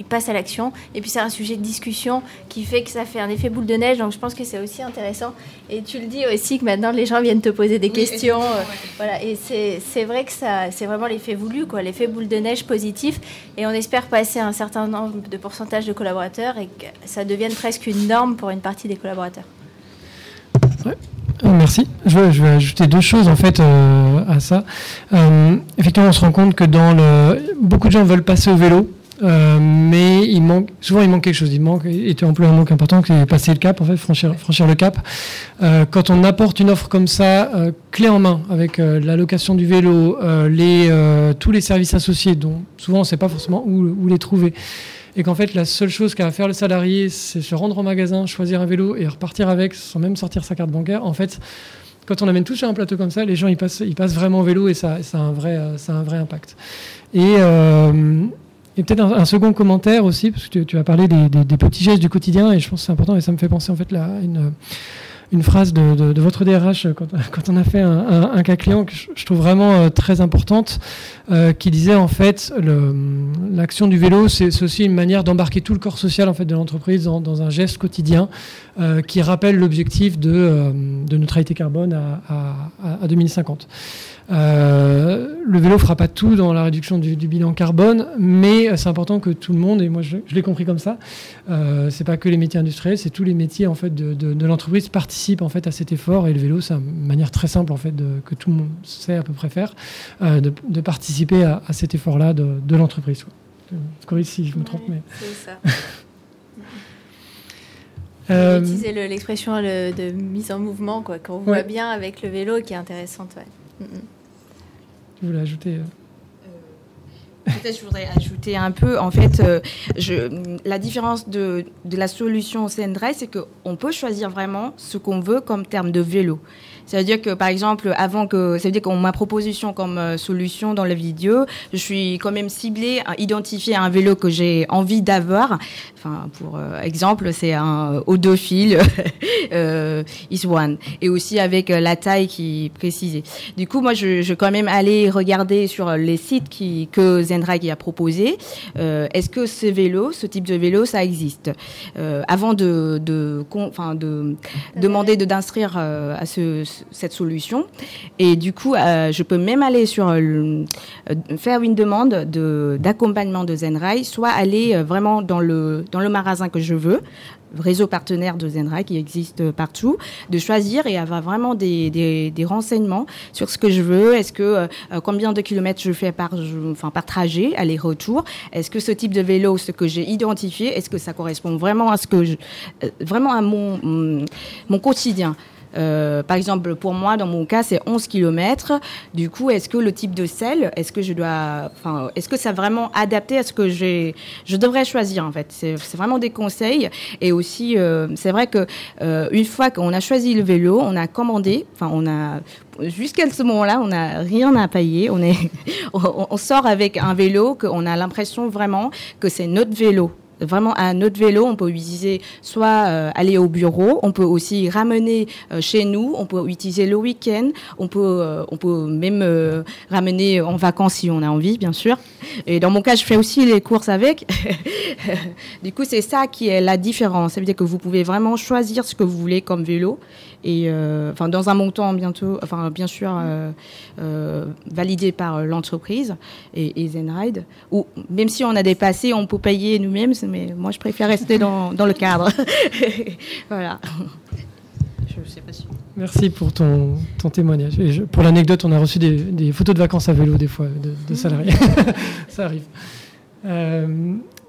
ils passent à l'action. Et puis c'est un sujet de discussion qui fait que ça fait un effet boule de neige. Donc je pense que c'est aussi intéressant. Et tu le dis aussi que maintenant les gens viennent te poser des questions. Euh, voilà. Et c'est vrai que ça, c'est vraiment l'effet voulu, quoi, l'effet boule de neige positif. Et on espère passer un certain nombre de pourcentage de collaborateurs et que ça devienne presque une norme pour une partie des collaborateurs. Euh, merci. Je vais, ajouter deux choses en fait euh, à ça. Euh, effectivement, on se rend compte que dans le, beaucoup de gens veulent passer au vélo, mais il manque, souvent il manque quelque chose. Il manque, et tu emploies un manque important, c'est passer le cap, en fait, franchir, le cap. quand on apporte une offre comme ça, clé en main, avec la location du vélo, les, tous les services associés, dont souvent on ne sait pas forcément où les trouver et qu'en fait la seule chose qu'a à faire le salarié, c'est se rendre au magasin, choisir un vélo et repartir avec sans même sortir sa carte bancaire. En fait, quand on amène tout sur un plateau comme ça, les gens ils passent, ils passent vraiment au vélo et ça, ça, a, un vrai, ça a un vrai impact. Et, euh, peut-être un, second commentaire aussi, parce que tu, as parlé des, petits gestes du quotidien et je pense que c'est important et ça me fait penser en fait là une une phrase de, votre DRH quand, on a fait un, cas client que je, trouve vraiment euh, très importante, euh, qui disait en fait l'action du vélo, c'est aussi une manière d'embarquer tout le corps social en fait de l'entreprise dans, un geste quotidien euh, qui rappelle l'objectif de, neutralité carbone à, à 2050. Euh, le vélo fera pas tout dans la réduction du, bilan carbone, mais c'est important que tout le monde, et moi je, l'ai compris comme ça, euh, c'est pas que les métiers industriels, c'est tous les métiers en fait de, de, l'entreprise participent en fait à cet effort. Et le vélo, c'est une manière très simple en fait de, que tout le monde sait à peu près faire, euh, de, participer à, cet effort-là de, l'entreprise. Corrige si je me trompe, mais. C'est ça. *laughs* Euh, utiliser l'expression de mise en mouvement, quoi, qu'on voit bien avec le vélo, qui est intéressante. Ouais. Mm, mm. Euh, Peut-être je voudrais ajouter un peu. En fait, euh, la différence de, la solution Sendrai, c'est qu'on peut choisir vraiment ce qu'on veut comme terme de vélo. Ça veut dire que, par exemple, avant que, ça veut dire qu'on ma proposition comme euh, solution dans la vidéo, je suis quand même ciblée à identifier un vélo que j'ai envie d'avoir. Enfin, pour euh, exemple, c'est un Odophile *laughs* euh, Is One. Et aussi avec la taille qui est précisée. Du coup, moi, je, je quand même aller regarder sur les sites qui, que Zendrag a proposé. Euh, Est-ce que ce vélo, ce type de vélo, ça existe? Avant de, de, de demander de d'inscrire à ce cette solution. Et du coup, euh, je peux même aller sur euh, faire une demande d'accompagnement de, Zenrai, soit aller euh, vraiment dans le dans le magasin que je veux, réseau partenaire de Zenrai qui existe partout, de choisir et avoir vraiment des, renseignements sur ce que je veux. Est-ce que combien de kilomètres je fais par, enfin par trajet, aller-retour? Est-ce que ce type de vélo, ce que j'ai identifié, est-ce que ça correspond vraiment à ce que je, vraiment à mon mon quotidien? Euh, par exemple, pour moi, dans mon cas, c'est 11 km. Du coup, est-ce que le type de sel, est-ce que je dois, enfin, est-ce que c'est vraiment adapté à ce que j'ai, je devrais choisir en fait? C'est vraiment des conseils. Et aussi, euh, c'est vrai que euh, une fois qu'on a choisi le vélo, on a commandé, enfin, on a jusqu'à ce moment-là, on n'a rien à payer. On est, *laughs* on sort avec un vélo qu'on a l'impression vraiment que c'est notre vélo vraiment à notre vélo, on peut utiliser soit euh, aller au bureau, on peut aussi ramener euh, chez nous, on peut utiliser le week-end, on peut, euh, on peut même ramener en vacances si on a envie, bien sûr. Et dans mon cas, je fais aussi les courses avec. *laughs* du coup, c'est ça qui est la différence. Ça veut dire que vous pouvez vraiment choisir ce que vous voulez comme vélo et euh, enfin dans un montant bientôt, enfin bien sûr euh, euh, validé par l'entreprise et, et, Zenride. Ou même si on a dépassé, on peut payer nous-mêmes, mais moi je préfère rester dans, *laughs* dans le cadre. *laughs* voilà. Je sais pas si... Merci pour ton, ton témoignage. Et pour l'anecdote, on a reçu des, des, photos de vacances à vélo des fois de, de salariés. *laughs* Ça arrive.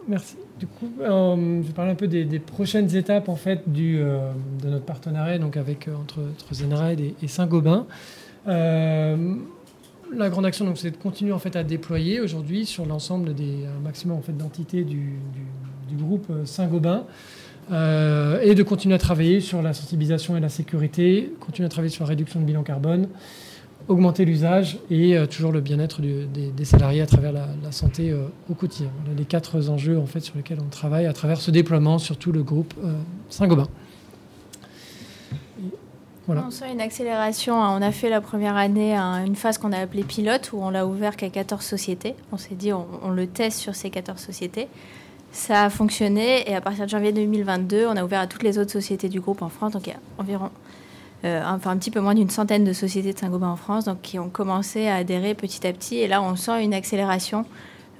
merci. Du coup, euh, je vais parler un peu des, prochaines étapes en fait euh, de notre partenariat donc avec euh, entre, entre et, Saint-Gobain. la grande action donc c'est de continuer en fait à déployer aujourd'hui sur l'ensemble des un maximum en fait d'entités du, groupe Saint-Gobain. et de continuer à travailler sur la sensibilisation et la sécurité, continuer à travailler sur la réduction de bilan carbone, augmenter l'usage et euh, toujours le bien-être des, salariés à travers la, santé euh, au quotidien. Voilà les quatre enjeux en fait, sur lesquels on travaille à travers ce déploiement sur tout le groupe euh, Saint-Gobain. Voilà. On sent une accélération. Hein. On a fait la première année une phase qu'on a appelée pilote, où on l'a ouvert qu'à 14 sociétés. On s'est dit, on, on, le teste sur ces 14 sociétés. Ça a fonctionné, et à partir de janvier 2022, on a ouvert à toutes les autres sociétés du groupe en France. Donc il y a environ euh, enfin un petit peu moins d'une centaine de sociétés de Saint-Gobain en France, donc qui ont commencé à adhérer petit à petit. Et là, on sent une accélération.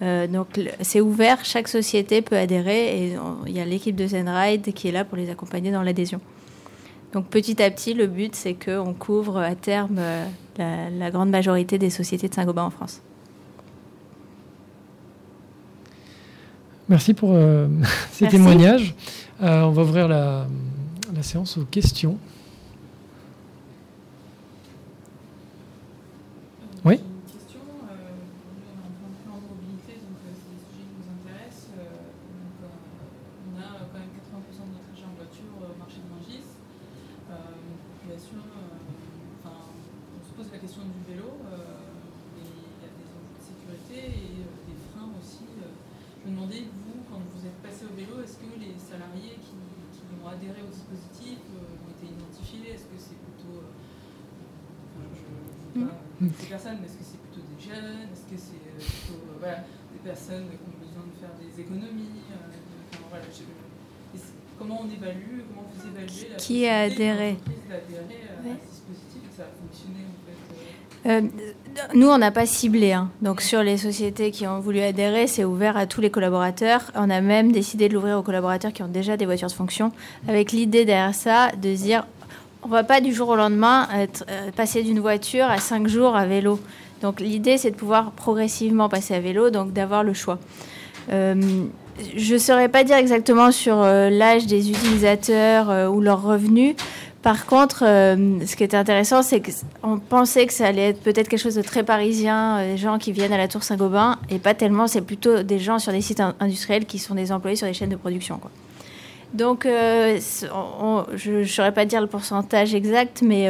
Euh, donc c'est ouvert, chaque société peut adhérer et il y a l'équipe de Zenride qui est là pour les accompagner dans l'adhésion. Donc petit à petit, le but c'est qu'on couvre à terme euh, la, grande majorité des sociétés de Saint-Gobain en France. Merci pour *laughs* ces témoignages. on va ouvrir la séance aux questions. Oui Une question. Euh, aujourd'hui, on est en plein plan de mobilité, donc euh, c'est des sujets qui nous intéressent. Euh, donc, on a quand même 80% de notre trajet en voiture au marché de Mangis. une population. Enfin, on se pose la question du vélo. et il y a des enjeux de sécurité et des freins aussi. je me demandais, vous, quand vous êtes passé au vélo, est-ce que les salariés qui, qui ont adhéré au dispositif ont été identifiés Est-ce que c'est plutôt. Enfin, je, je, je ces personnes Est-ce que c'est plutôt des jeunes Est-ce que c'est euh, plutôt euh, voilà, des personnes qui ont besoin de faire des économies euh, enfin, voilà, je, Comment on évalue Comment vous évaluez la Qui a adhéré d'adhérer à ce dispositif Ça a fonctionné en fait euh, nous, on n'a pas ciblé. Hein. Donc, sur les sociétés qui ont voulu adhérer, c'est ouvert à tous les collaborateurs. On a même décidé de l'ouvrir aux collaborateurs qui ont déjà des voitures de fonction, avec l'idée derrière ça de dire on va pas du jour au lendemain être, euh, passer d'une voiture à cinq jours à vélo. Donc l'idée, c'est de pouvoir progressivement passer à vélo, donc d'avoir le choix. Euh, je ne saurais pas dire exactement sur l'âge des utilisateurs ou leurs revenus. Par contre, ce qui était intéressant, c'est qu'on pensait que ça allait être peut-être quelque chose de très parisien, des gens qui viennent à la Tour Saint-Gobain, et pas tellement, c'est plutôt des gens sur des sites industriels qui sont des employés sur des chaînes de production. Donc, je ne saurais pas dire le pourcentage exact, mais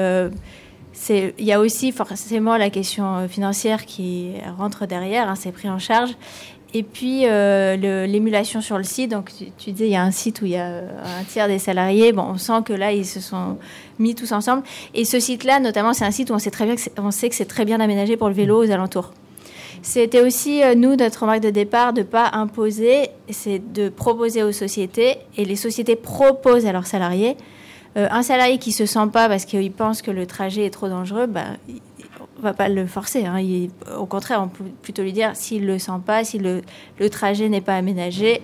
il y a aussi forcément la question euh, financière qui rentre derrière, hein, c'est pris en charge. Et puis euh, l'émulation sur le site. Donc tu, disais il y a un site où il y a euh, un tiers des salariés. Bon, on sent que là ils se sont mis tous ensemble. Et ce site-là, notamment, c'est un site où on sait très bien que on sait que c'est très bien aménagé pour le vélo aux alentours. C'était aussi nous notre remarque de départ de pas imposer, c'est de proposer aux sociétés et les sociétés proposent à leurs salariés euh, un salarié qui se sent pas parce qu'il pense que le trajet est trop dangereux, bah, on va pas le forcer. Hein. au contraire, on peut plutôt lui dire s'il le sent pas, si le, trajet n'est pas aménagé,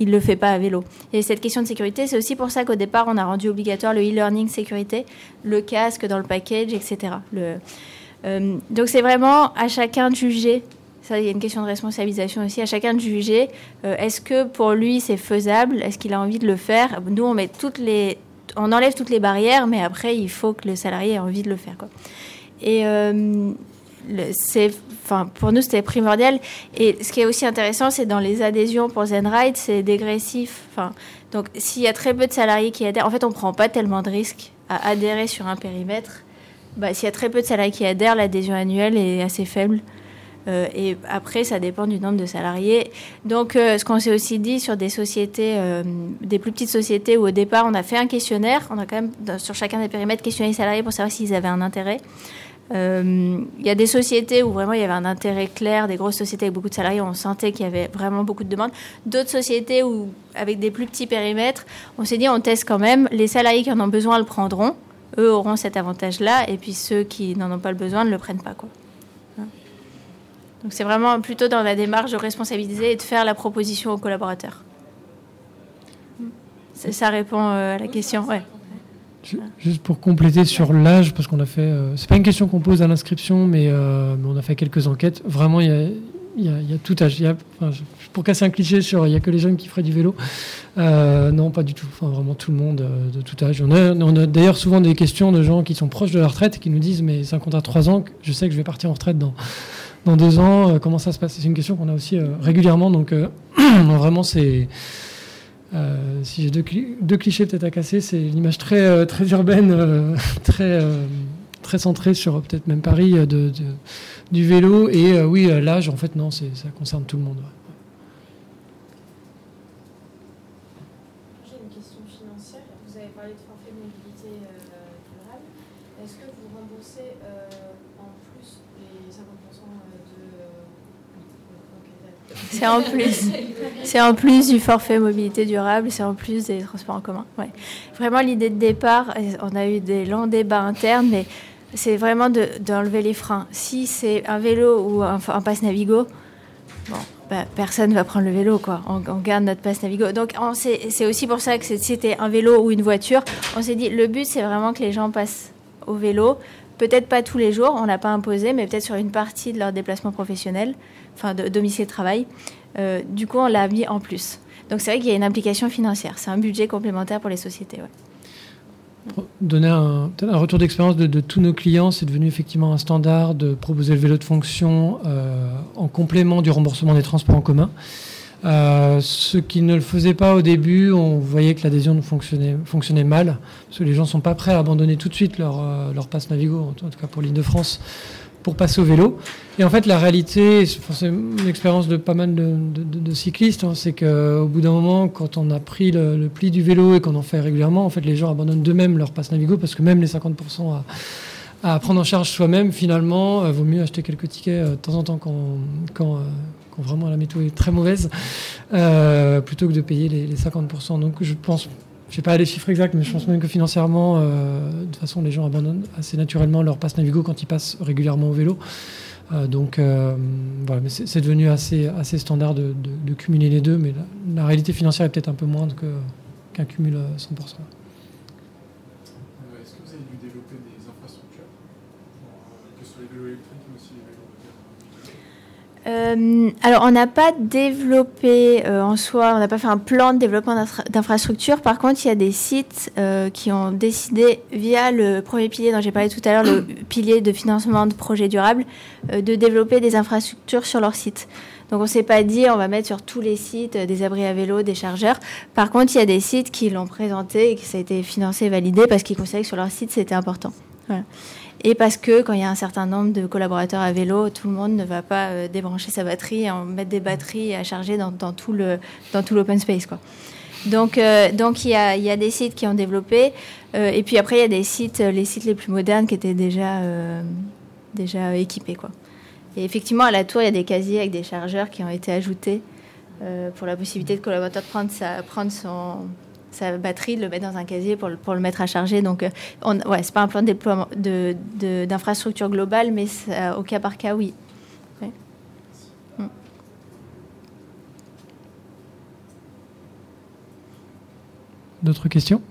il le fait pas à vélo. Et cette question de sécurité, c'est aussi pour ça qu'au départ, on a rendu obligatoire le e-learning sécurité, le casque dans le package, etc. Euh, donc c'est vraiment à chacun de juger. Ça, il y a une question de responsabilisation aussi. À chacun de juger. Euh, est-ce que pour lui c'est faisable? Est-ce qu'il a envie de le faire? Nous, on met toutes les on enlève toutes les barrières, mais après, il faut que le salarié ait envie de le faire. Quoi. Et euh, c'est, enfin, pour nous, c'était primordial. Et ce qui est aussi intéressant, c'est dans les adhésions pour ZenRide, c'est dégressif. Enfin, donc, s'il y a très peu de salariés qui adhèrent, en fait, on ne prend pas tellement de risques à adhérer sur un périmètre. Bah, s'il y a très peu de salariés qui adhèrent, l'adhésion annuelle est assez faible. Euh, et après, ça dépend du nombre de salariés. Donc, euh, ce qu'on s'est aussi dit sur des sociétés, des plus petites sociétés où au départ, on a fait un questionnaire. On a quand même, sur chacun des périmètres, questionné les salariés pour savoir s'ils avaient un intérêt. Il y a des sociétés où vraiment il y avait un intérêt clair, des grosses sociétés avec beaucoup de salariés, on sentait qu'il y avait vraiment beaucoup de demandes. D'autres sociétés où, avec des plus petits périmètres, on s'est dit on teste quand même. Les salariés qui en ont besoin le prendront. Eux auront cet avantage-là. Et puis ceux qui n'en ont pas le besoin ne le prennent pas. Quoi. Donc c'est vraiment plutôt dans la démarche de responsabiliser et de faire la proposition aux collaborateurs. Ça répond euh, à la question. Ouais. Juste pour compléter sur l'âge, parce qu'on a fait, euh, c'est pas une question qu'on pose à l'inscription, mais, euh, on a fait quelques enquêtes. Vraiment, il y a, tout âge. Pour casser un cliché sur il y a que les jeunes qui feraient du vélo, non, pas du tout. Vraiment tout le monde de tout âge. On a, d'ailleurs souvent des questions de gens qui sont proches de la retraite qui nous disent mais 50 à 3 ans, je sais que je vais partir en retraite dans dans deux ans euh, Comment ça se passe? C'est une question qu'on a aussi euh, régulièrement. Donc, euh, *clears throat* vraiment, c'est. Si j'ai deux, clichés peut-être à casser, c'est l'image très, très urbaine, *laughs* très, très centrée sur peut-être même Paris de, du vélo. Et oui, l'âge, en fait, non, ça concerne tout le monde. C'est en plus. C'est en plus du forfait mobilité durable, c'est en plus des transports en commun. Ouais. Vraiment, l'idée de départ, on a eu des longs débats internes, mais c'est vraiment d'enlever les freins. Si c'est un vélo ou un, passe Navigo, bon, bah, personne ne va prendre le vélo, quoi. On, garde notre passe Navigo. Donc, c'est aussi pour ça que c'était un vélo ou une voiture, on s'est dit, le but, c'est vraiment que les gens passent au vélo. Peut-être pas tous les jours, on l'a pas imposé, mais peut-être sur une partie de leur déplacement professionnel enfin de domicile-travail. Euh, du coup, on l'a mis en plus. Donc c'est vrai qu'il y a une implication financière. C'est un budget complémentaire pour les sociétés. Donner un, retour d'expérience de, tous nos clients, c'est devenu effectivement un standard de proposer le vélo de fonction euh, en complément du remboursement des transports en commun. Euh, ceux qui ne le faisaient pas au début, on voyait que l'adhésion fonctionnait, mal, parce que les gens ne sont pas prêts à abandonner tout de suite leur, leur passe Navigo, en tout cas pour l'île de France, pour passer au vélo. Et en fait, la réalité, c'est une expérience de pas mal de, cyclistes, hein, c'est qu'au bout d'un moment, quand on a pris le, pli du vélo et qu'on en fait régulièrement, en fait, les gens abandonnent d'eux-mêmes leur passe Navigo parce que même les 50% à, prendre en charge soi-même, finalement, euh, vaut mieux acheter quelques tickets euh, de temps en temps quand, quand, euh, vraiment la météo est très mauvaise, plutôt que de payer les 50%. Donc, je pense je sais pas les chiffres exacts, mais je pense même que financièrement, euh, de toute façon, les gens abandonnent assez naturellement leur passe Navigo quand ils passent régulièrement au vélo. Euh, donc euh, voilà, mais c'est devenu assez, assez standard de, cumuler les deux, mais la, réalité financière est peut-être un peu moindre qu'un cumul 100%. Est-ce que vous avez dû développer des infrastructures, que ce soit les vélos électriques, mais aussi les vélos Euh, alors, on n'a pas développé euh, en soi, on n'a pas fait un plan de développement d'infrastructure. Par contre, il y a des sites euh, qui ont décidé, via le premier pilier dont j'ai parlé tout à l'heure, le *coughs* pilier de financement de projets durables, de développer des infrastructures sur leur site. Donc, on ne s'est pas dit, on va mettre sur tous les sites des abris à vélo, des chargeurs. Par contre, il y a des sites qui l'ont présenté et que ça a été financé et validé parce qu'ils considéraient que sur leur site, c'était important. Voilà et parce que quand il y a un certain nombre de collaborateurs à vélo, tout le monde ne va pas euh, débrancher sa batterie et mettre des batteries à charger dans, tout le dans tout l'open space quoi. Donc euh, donc il y a, des sites qui ont développé euh, et puis après il y a des sites les sites les plus modernes qui étaient déjà déjà équipés quoi. Et effectivement à la tour il y a des casiers avec des chargeurs qui ont été ajoutés pour la possibilité de collaborateur de prendre sa prendre son sa batterie, de le mettre dans un casier pour, pour le mettre à charger. Donc, euh, on, ouais, c'est pas un plan de déploiement d'infrastructure de, globale, mais au cas par cas, oui. Mm. D'autres questions?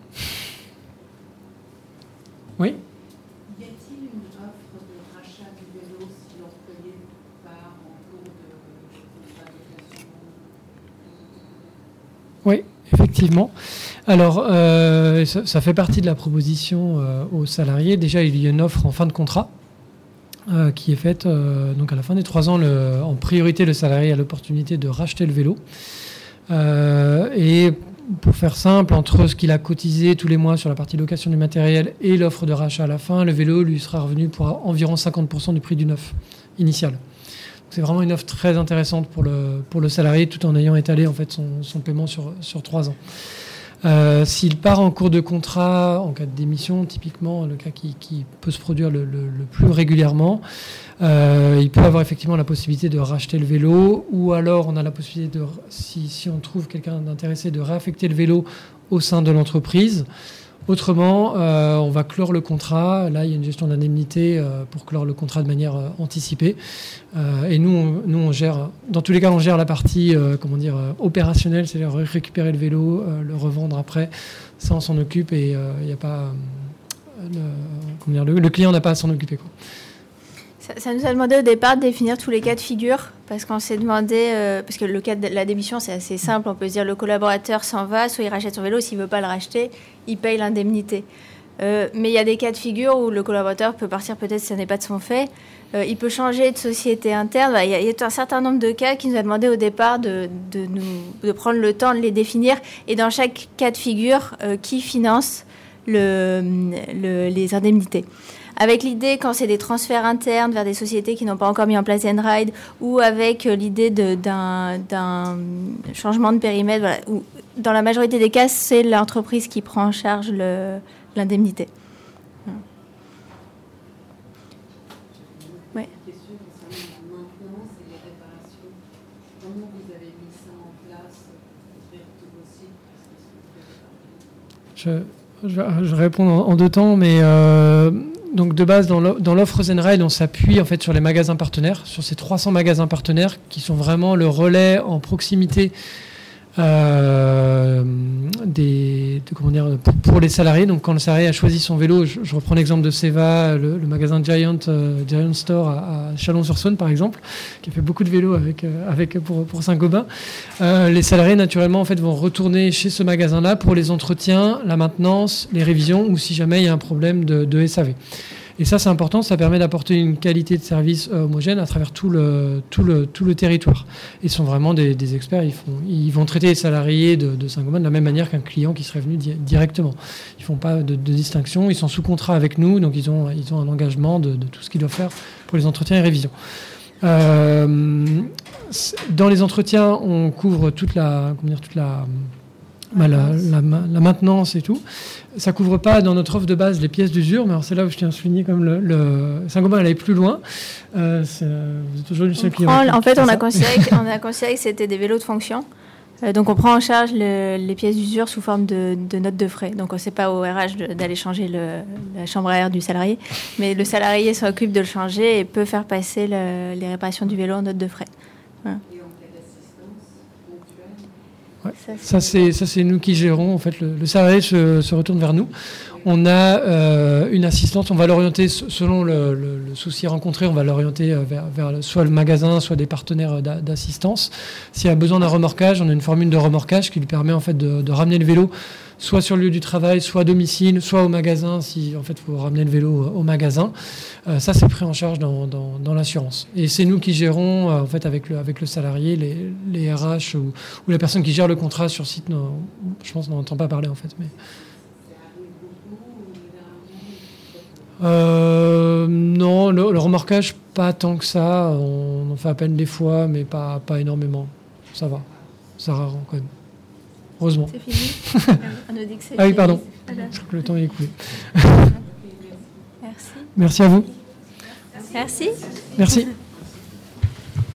Oui? Y a-t-il une offre de rachat du vélo si l'employé part en cours de Oui, effectivement. Alors, euh, ça, fait partie de la proposition euh, aux salariés. Déjà, il y a une offre en fin de contrat euh, qui est faite. donc, à la fin des trois ans, en priorité, le salarié a l'opportunité de racheter le vélo. et pour faire simple, entre ce qu'il a cotisé tous les mois sur la partie location du matériel et l'offre de rachat à la fin, le vélo lui sera revenu pour environ 50% du prix du neuf initial. C'est vraiment une offre très intéressante pour le, salarié tout en ayant étalé en fait son, paiement sur, sur trois ans. Euh, s'il part en cours de contrat, en cas de démission, typiquement, le cas qui, peut se produire le, plus régulièrement, euh, il peut avoir effectivement la possibilité de racheter le vélo, ou alors on a la possibilité de, si, si on trouve quelqu'un d'intéressé, de réaffecter le vélo au sein de l'entreprise. Autrement, euh, on va clore le contrat. Là, il y a une gestion d'indemnité euh, pour clore le contrat de manière euh, anticipée. et nous, on, nous, on gère, dans tous les cas, on gère la partie, comment dire, opérationnelle, c'est-à-dire récupérer le vélo, le revendre après. Ça, on s'en occupe et il n'y a pas, le, comment dire, le, client n'a pas à s'en occuper. Ça, nous a demandé au départ de définir tous les cas de figure, parce qu'on s'est demandé, euh, parce que le cas de la démission, c'est assez simple, on peut se dire le collaborateur s'en va, soit il rachète son vélo, s'il ne veut pas le racheter, il paye l'indemnité. Euh, mais il y a des cas de figure où le collaborateur peut partir peut-être si ce n'est pas de son fait. Euh, il peut changer de société interne. Il y, a, un certain nombre de cas qui nous a demandé au départ de, de prendre le temps de les définir. Et dans chaque cas de figure, qui finance le, les indemnités avec l'idée quand c'est des transferts internes vers des sociétés qui n'ont pas encore mis en place Zenride, ou avec euh, l'idée d'un changement de périmètre, où, dans la majorité des cas, c'est l'entreprise qui prend en charge l'indemnité. En je, je, réponds en, deux temps, mais euh, donc de base, dans l'offre Zenride, on s'appuie en fait sur les magasins partenaires, sur ces 300 magasins partenaires qui sont vraiment le relais en proximité euh, des, comment dire, pour, les salariés. Donc quand le salarié a choisi son vélo, je, reprends l'exemple de Seva, le, magasin Giant, euh, Giant Store à, Chalon-sur-Saône par exemple, qui a fait beaucoup de vélos avec, euh, avec, pour, Saint-Gobain. les salariés naturellement en fait, vont retourner chez ce magasin-là pour les entretiens, la maintenance, les révisions ou si jamais il y a un problème de, de SAV. Et ça, c'est important, ça permet d'apporter une qualité de service euh, homogène à travers tout le, tout le, tout le territoire. Ils sont vraiment des, experts, ils, font, ils vont traiter les salariés de, Saint-Gobain de la même manière qu'un client qui serait venu directement. Ils ne font pas de, distinction, ils sont sous contrat avec nous, donc ils ont, ils ont un engagement de, tout ce qu'ils doivent faire pour les entretiens et révisions. Euh, dans les entretiens, on couvre toute la, comment dire, toute la, bah, la, la, maintenance et tout. Ça couvre pas dans notre offre de base les pièces d'usure, mais c'est là où je tiens à souligner comme le, le Saint-Gobain allait plus loin. Euh, vous êtes toujours seul En fait, on a, considéré que, *laughs* on a considéré que c'était des vélos de fonction. Euh, donc on prend en charge les pièces d'usure sous forme de, de notes de frais. Donc on ne sait pas au RH d'aller changer le, la chambre à air du salarié, mais le salarié s'occupe de le changer et peut faire passer les réparations du vélo en notes de frais. Ouais. Ça, c'est ça, c'est nous qui gérons. En fait, le, le salarié se, se retourne vers nous. On a euh, une assistante. On va l'orienter selon le, le- le souci rencontré. On va l'orienter euh, vers, soit le magasin, soit des partenaires euh, d'a- d'assistance. S'il a besoin d'un remorquage, on a une formule de remorquage qui lui permet en fait de, de ramener le vélo soit sur le lieu du travail, soit à domicile, soit au magasin, si en fait faut ramener le vélo euh, au magasin. Euh, ça, c'est pris en charge dans, l'assurance. Et c'est nous qui gérons, euh, en fait, avec le, salarié, les, les RH ou, la personne qui gère le contrat sur site. non, je pense qu'on n'entend pas parler, en fait. Mais... Non, le, le remorquage, pas tant que ça. On en fait à peine des fois, mais pas, pas énormément. Ça va. C'est rare quand même. Heureusement. C'est fini On nous dit que c'est Ah oui, pardon. Voilà. Je crois que le temps est écoulé. Merci. Merci à vous. Merci. Merci.